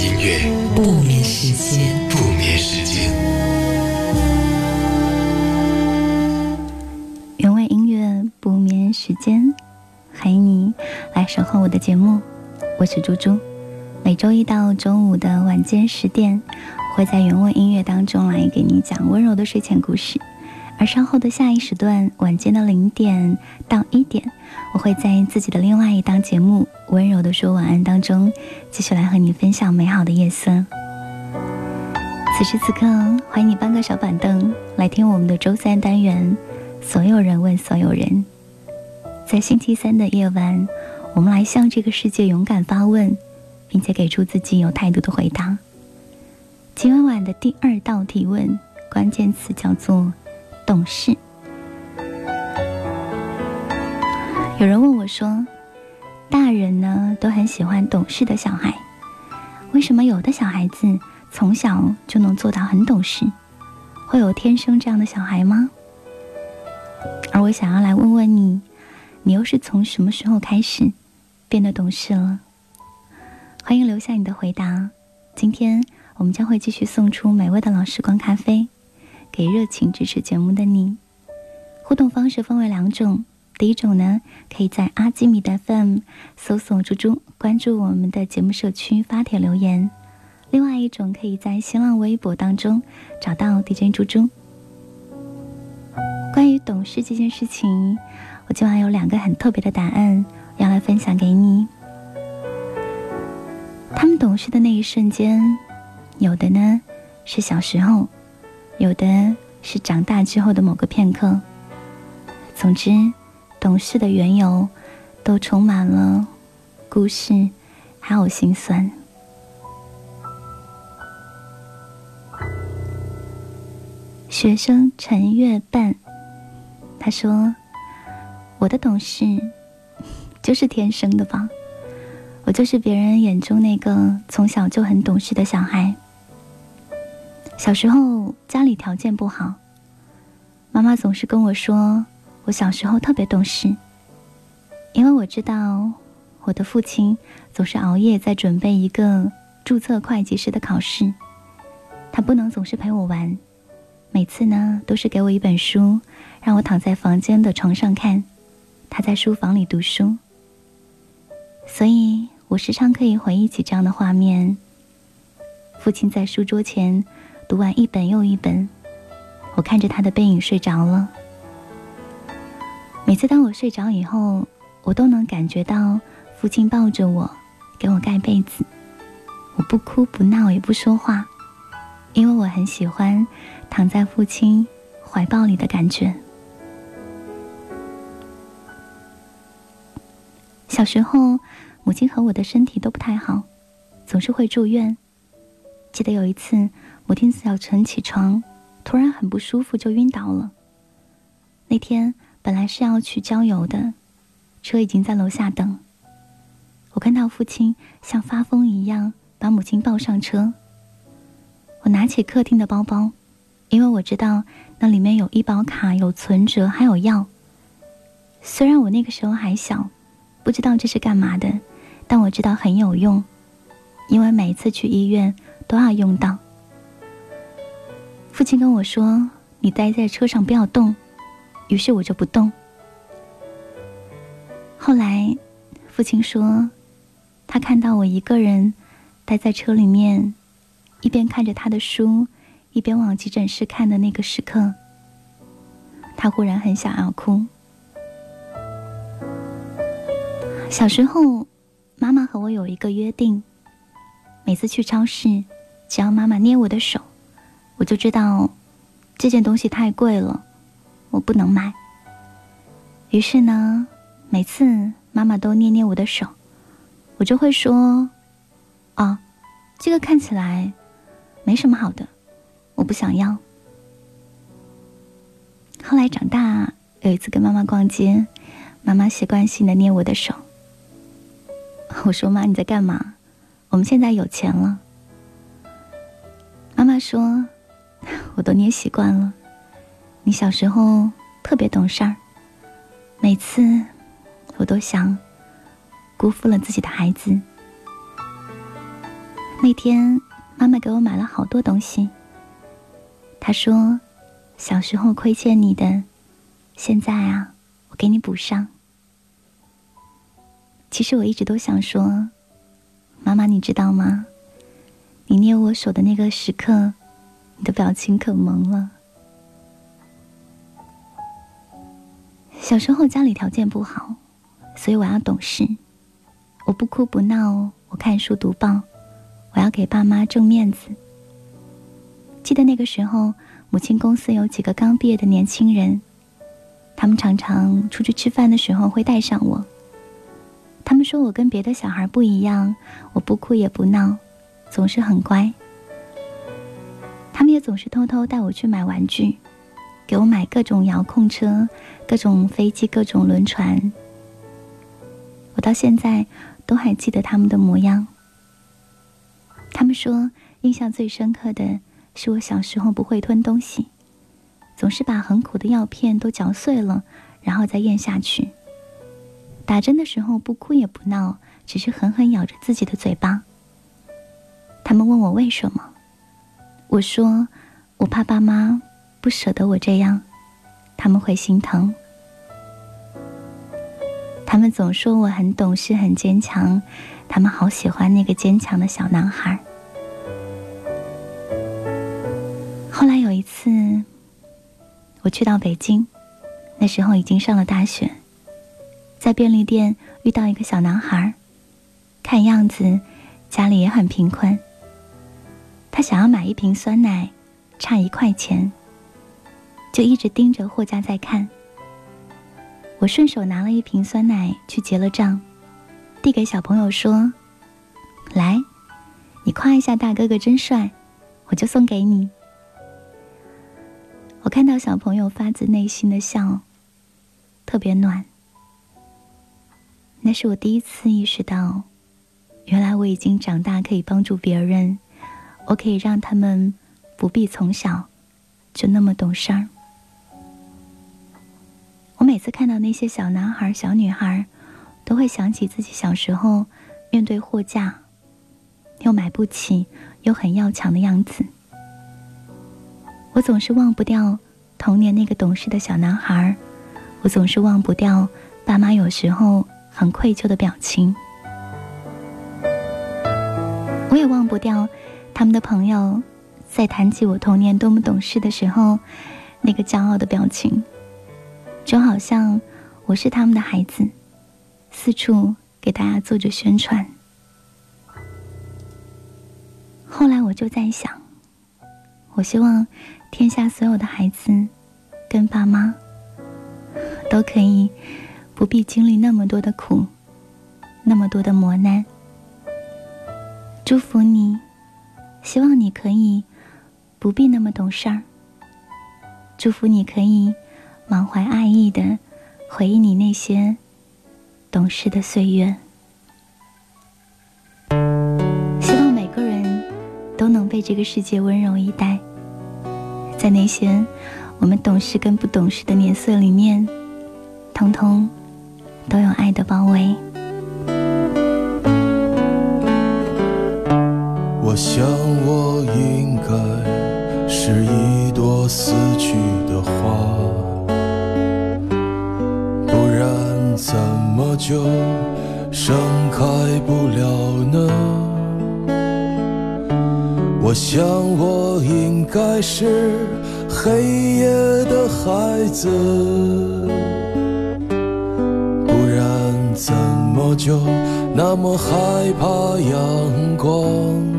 音乐，不眠时间。不眠时间。原味音乐不眠时间，欢迎你来守候我的节目，我是猪猪。每周一到周五的晚间十点，会在原味音乐当中来给你讲温柔的睡前故事。而稍后的下一时段，晚间的零点到一点，我会在自己的另外一档节目《温柔的说晚安》当中，继续来和你分享美好的夜色。此时此刻，欢迎你搬个小板凳来听我们的周三单元。所有人问所有人，在星期三的夜晚，我们来向这个世界勇敢发问，并且给出自己有态度的回答。今晚晚的第二道提问，关键词叫做。懂事。有人问我说：“大人呢都很喜欢懂事的小孩，为什么有的小孩子从小就能做到很懂事？会有天生这样的小孩吗？”而我想要来问问你，你又是从什么时候开始变得懂事了？欢迎留下你的回答。今天我们将会继续送出美味的老时光咖啡。给热情支持节目的你，互动方式分为两种。第一种呢，可以在阿基米德 FM 搜索“猪猪”，关注我们的节目社区发帖留言；另外一种，可以在新浪微博当中找到 DJ 猪猪。关于懂事这件事情，我今晚有两个很特别的答案要来分享给你。他们懂事的那一瞬间，有的呢是小时候。有的是长大之后的某个片刻。总之，懂事的缘由都充满了故事，还有心酸。学生陈月半，他说：“我的懂事就是天生的吧？我就是别人眼中那个从小就很懂事的小孩。”小时候家里条件不好，妈妈总是跟我说，我小时候特别懂事，因为我知道我的父亲总是熬夜在准备一个注册会计师的考试，他不能总是陪我玩，每次呢都是给我一本书，让我躺在房间的床上看，他在书房里读书，所以我时常可以回忆起这样的画面，父亲在书桌前。读完一本又一本，我看着他的背影睡着了。每次当我睡着以后，我都能感觉到父亲抱着我，给我盖被子。我不哭不闹也不说话，因为我很喜欢躺在父亲怀抱里的感觉。小时候，母亲和我的身体都不太好，总是会住院。记得有一次。我听早晨起床，突然很不舒服，就晕倒了。那天本来是要去郊游的，车已经在楼下等。我看到父亲像发疯一样把母亲抱上车。我拿起客厅的包包，因为我知道那里面有医保卡、有存折还有药。虽然我那个时候还小，不知道这是干嘛的，但我知道很有用，因为每次去医院都要用到。父亲跟我说：“你待在车上不要动。”于是我就不动。后来，父亲说，他看到我一个人待在车里面，一边看着他的书，一边往急诊室看的那个时刻，他忽然很想要哭。小时候，妈妈和我有一个约定：每次去超市，只要妈妈捏我的手。我就知道这件东西太贵了，我不能买。于是呢，每次妈妈都捏捏我的手，我就会说：“啊，这个看起来没什么好的，我不想要。后来长大，有一次跟妈妈逛街，妈妈习惯性的捏我的手。我说：“妈，你在干嘛？我们现在有钱了。”妈妈说：“我都捏习惯了，你小时候特别懂事儿，每次我都想辜负了自己的孩子。”那天，妈妈给我买了好多东西。她说：“小时候亏欠你的，现在啊，我给你补上。”其实我一直都想说：“妈妈，你知道吗？你捏我手的那个时刻，你的表情可萌了。”小时候家里条件不好，所以我要懂事，我不哭不闹，我看书读报。我要给爸妈挣面子。记得那个时候，母亲公司有几个刚毕业的年轻人，他们常常出去吃饭的时候会带上我。他们说我跟别的小孩不一样，我不哭也不闹，总是很乖。他们也总是偷偷带我去买玩具，给我买各种遥控车、各种飞机、各种轮船。我到现在都还记得他们的模样。他们说，印象最深刻的是我小时候不会吞东西，总是把很苦的药片都嚼碎了，然后再咽下去。打针的时候不哭也不闹，只是狠狠咬着自己的嘴巴。他们问我为什么，我说我怕爸妈不舍得我这样，他们会心疼。他们总说我很懂事、很坚强。他们好喜欢那个坚强的小男孩。后来有一次，我去到北京，那时候已经上了大学，在便利店遇到一个小男孩，看样子家里也很贫困。他想要买一瓶酸奶，差一块钱，就一直盯着货架在看。我顺手拿了一瓶酸奶去结了账。递给小朋友说：“来，你夸一下大哥哥真帅，我就送给你。”我看到小朋友发自内心的笑，特别暖。那是我第一次意识到，原来我已经长大，可以帮助别人，我可以让他们不必从小就那么懂事儿。我每次看到那些小男孩、小女孩。都会想起自己小时候面对货架，又买不起又很要强的样子。我总是忘不掉童年那个懂事的小男孩，我总是忘不掉爸妈有时候很愧疚的表情，我也忘不掉他们的朋友在谈起我童年多么懂事的时候那个骄傲的表情，就好像我是他们的孩子。四处给大家做着宣传。后来我就在想，我希望天下所有的孩子跟爸妈都可以不必经历那么多的苦，那么多的磨难。祝福你，希望你可以不必那么懂事儿。祝福你可以满怀爱意的回忆你那些。懂事的岁月，希望每个人都能被这个世界温柔以待，在那些我们懂事跟不懂事的年岁里面，通通都有爱的包围。我想，我应该是一朵死去的花。不然怎么就盛开不了呢？我想我应该是黑夜的孩子，不然怎么就那么害怕阳光？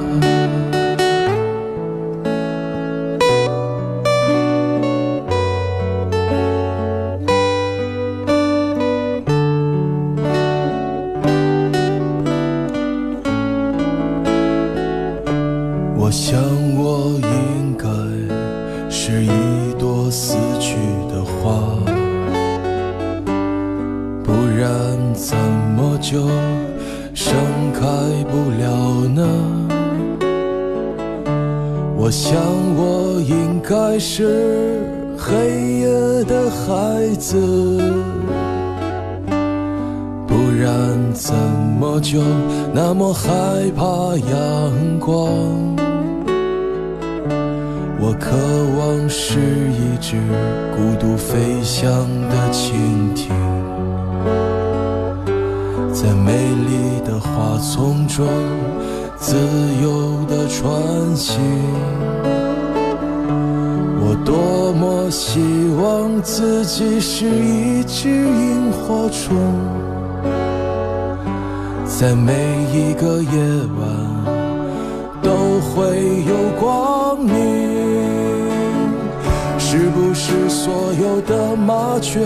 怎么就盛开不了呢？我想我应该是黑夜的孩子，不然怎么就那么害怕阳光？我渴望是一只孤独飞翔的蜻蜓，在美丽的花丛中自由地穿行。我多么希望自己是一只萤火虫，在每一个夜晚都会有光明。是不是所有的麻雀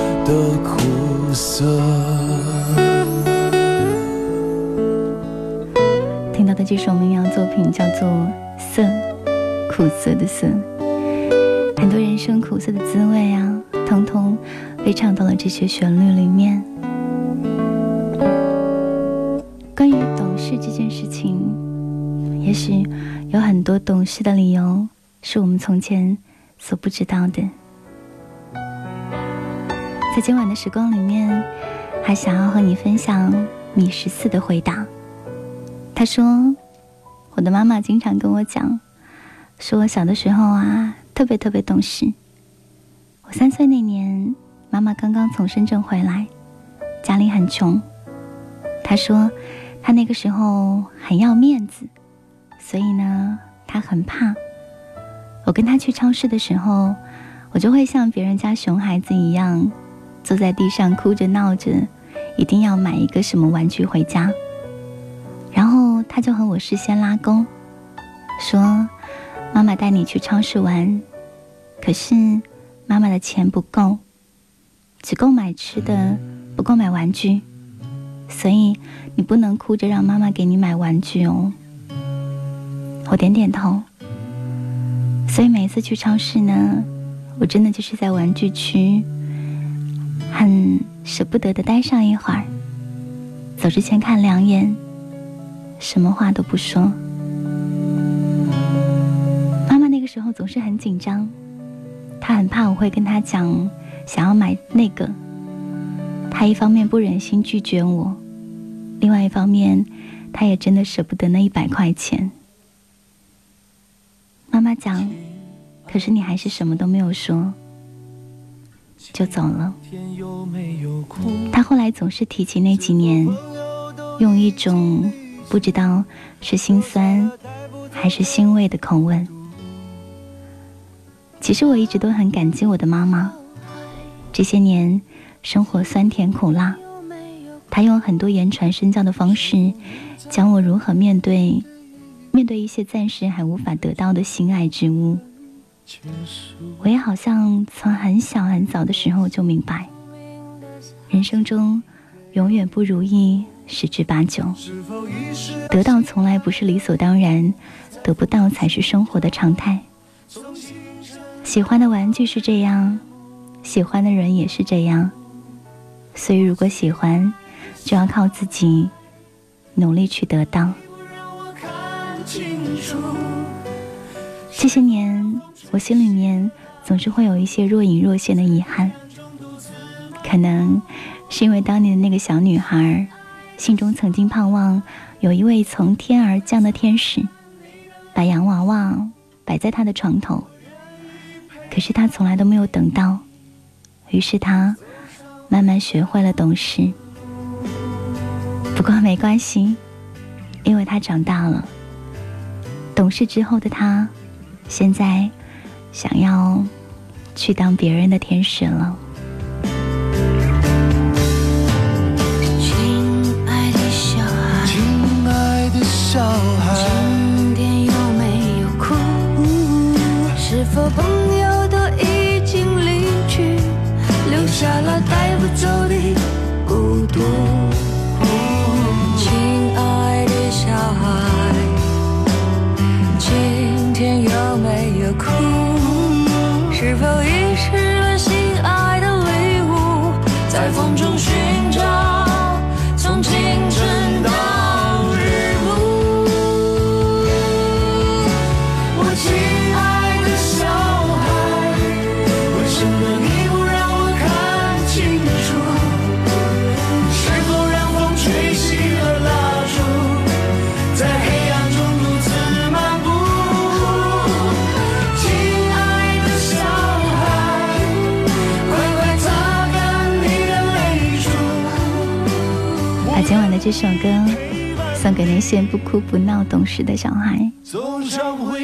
的苦涩？听到的这首民谣作品叫做《涩》，苦涩的涩。很多人生苦涩的滋味啊，通通被唱到了这些旋律里面。关于懂事这件事情，也许有很多懂事的理由是我们从前所不知道的。在今晚的时光里面，还想要和你分享米十四的回答。他说：“我的妈妈经常跟我讲，说我小的时候啊，特别特别懂事。我三岁那年，妈妈刚刚从深圳回来，家里很穷。她说，她那个时候很要面子，所以呢，她很怕。我跟她去超市的时候，我就会像别人家熊孩子一样，坐在地上哭着闹着，一定要买一个什么玩具回家。”然后他就和我事先拉钩，说：“妈妈带你去超市玩，可是妈妈的钱不够，只够买吃的，不够买玩具，所以你不能哭着让妈妈给你买玩具哦。我点点头。所以每一次去超市呢，我真的就是在玩具区，很舍不得的待上一会儿。走之前看两眼，什么话都不说。妈妈那个时候总是很紧张，她很怕我会跟她讲想要买那个。她一方面不忍心拒绝我，另外一方面，她也真的舍不得那一百块钱。妈妈讲，可是你还是什么都没有说，就走了。他后来总是提起那几年，用一种不知道是心酸还是欣慰的口吻。其实我一直都很感激我的妈妈，这些年生活酸甜苦辣，她用很多言传身教的方式，教我如何面对。面对一些暂时还无法得到的心爱之物，我也好像从很小很早的时候就明白，人生中永远不如意十之八九，得到从来不是理所当然，得不到才是生活的常态。喜欢的玩具是这样，喜欢的人也是这样，所以如果喜欢，就要靠自己努力去得到。这些年，我心里面总是会有一些若隐若现的遗憾，可能是因为当年的那个小女孩，心中曾经盼望有一位从天而降的天使，把洋娃娃摆在她的床头，可是她从来都没有等到，于是她慢慢学会了懂事。不过没关系，因为她长大了。懂事之后的他，现在想要去当别人的天使了。有没有哭？是否遗失了心爱的礼物，在风中今晚的这首歌送给那些不哭不闹、懂事的小孩，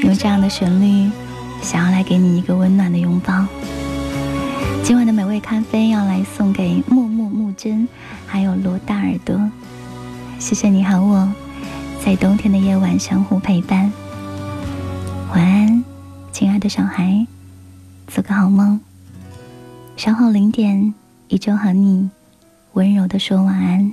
用这样的旋律，想要来给你一个温暖的拥抱。今晚的美味咖啡要来送给木木木真，还有罗大耳朵。谢谢你和我，在冬天的夜晚相互陪伴。晚安，亲爱的小孩，做个好梦。稍后零点，依旧和你温柔的说晚安。